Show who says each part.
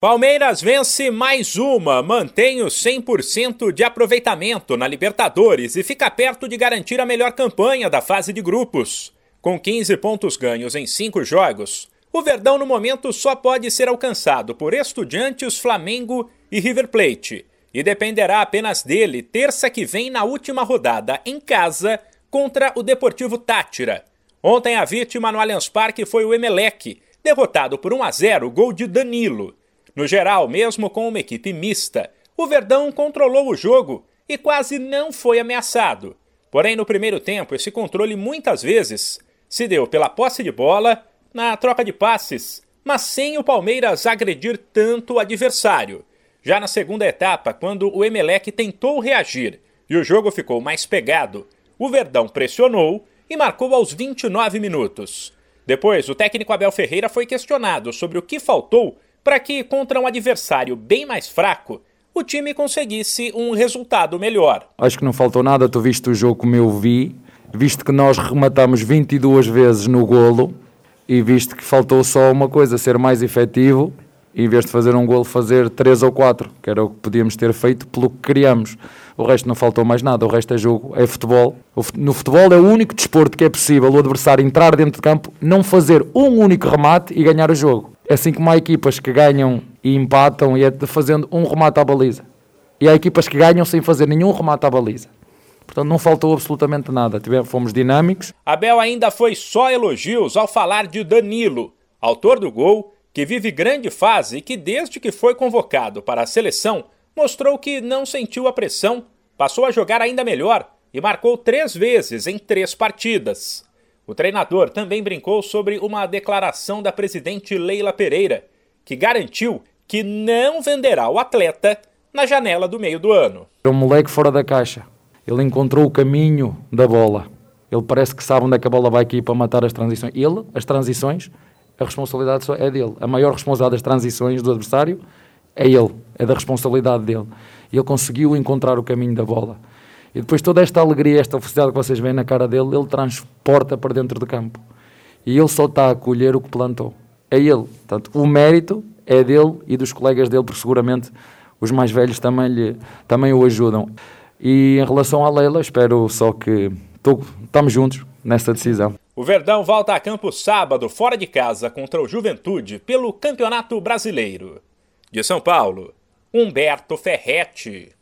Speaker 1: Palmeiras vence mais uma, mantém o 100% de aproveitamento na Libertadores e fica perto de garantir a melhor campanha da fase de grupos. Com 15 pontos ganhos em 5 jogos, o Verdão no momento só pode ser alcançado por Estudiantes, Flamengo e River Plate, e dependerá apenas dele terça que vem na última rodada em casa contra o Deportivo Tátira. Ontem a vítima no Allianz Parque foi o Emelec, derrotado por 1 a 0, gol de Danilo. No geral, mesmo com uma equipe mista, o Verdão controlou o jogo e quase não foi ameaçado. Porém, no primeiro tempo, esse controle muitas vezes se deu pela posse de bola, na troca de passes, mas sem o Palmeiras agredir tanto o adversário. Já na segunda etapa, quando o Emelec tentou reagir e o jogo ficou mais pegado, o Verdão pressionou e marcou aos 29 minutos. Depois, o técnico Abel Ferreira foi questionado sobre o que faltou para que, contra um adversário bem mais fraco, o time conseguisse um resultado melhor.
Speaker 2: Acho que não faltou nada, tu viste o jogo como eu vi, visto que nós rematamos 22 vezes no golo e visto que faltou só uma coisa, ser mais efetivo, em vez de fazer um golo, fazer 3 ou 4, que era o que podíamos ter feito pelo que queríamos. O resto não faltou mais nada, o resto é jogo, é futebol. No futebol é o único desporto que é possível o adversário entrar dentro de campo, não fazer um único remate e ganhar o jogo. É assim como há equipas que ganham e empatam e é fazendo um remate à baliza. E há equipas que ganham sem fazer nenhum remate à baliza. Portanto, não faltou absolutamente nada. Tivemos, fomos dinâmicos.
Speaker 1: Abel ainda foi só elogios ao falar de Danilo, autor do gol, que vive grande fase e que, desde que foi convocado para a seleção, mostrou que não sentiu a pressão, passou a jogar ainda melhor e marcou três vezes em três partidas. O treinador também brincou sobre uma declaração da presidente Leila Pereira, que garantiu que não venderá o atleta na janela do meio do ano.
Speaker 2: É um moleque fora da caixa. Ele encontrou o caminho da bola. Ele parece que sabe onde é que a bola vai aqui para matar as transições. Ele, as transições, a responsabilidade só é dele. A maior responsabilidade das transições do adversário é ele, é da responsabilidade dele. Ele conseguiu encontrar o caminho da bola. E depois toda esta alegria, esta felicidade que vocês veem na cara dele, ele transporta para dentro do campo. E ele só está a colher o que plantou. É ele. Portanto, o mérito é dele e dos colegas dele, porque seguramente os mais velhos também, lhe, também o ajudam. E em relação à Leila, espero só que estamos juntos nessa decisão.
Speaker 1: O Verdão volta a campo sábado, fora de casa, contra o Juventude, pelo Campeonato Brasileiro. De São Paulo, Humberto Ferretti.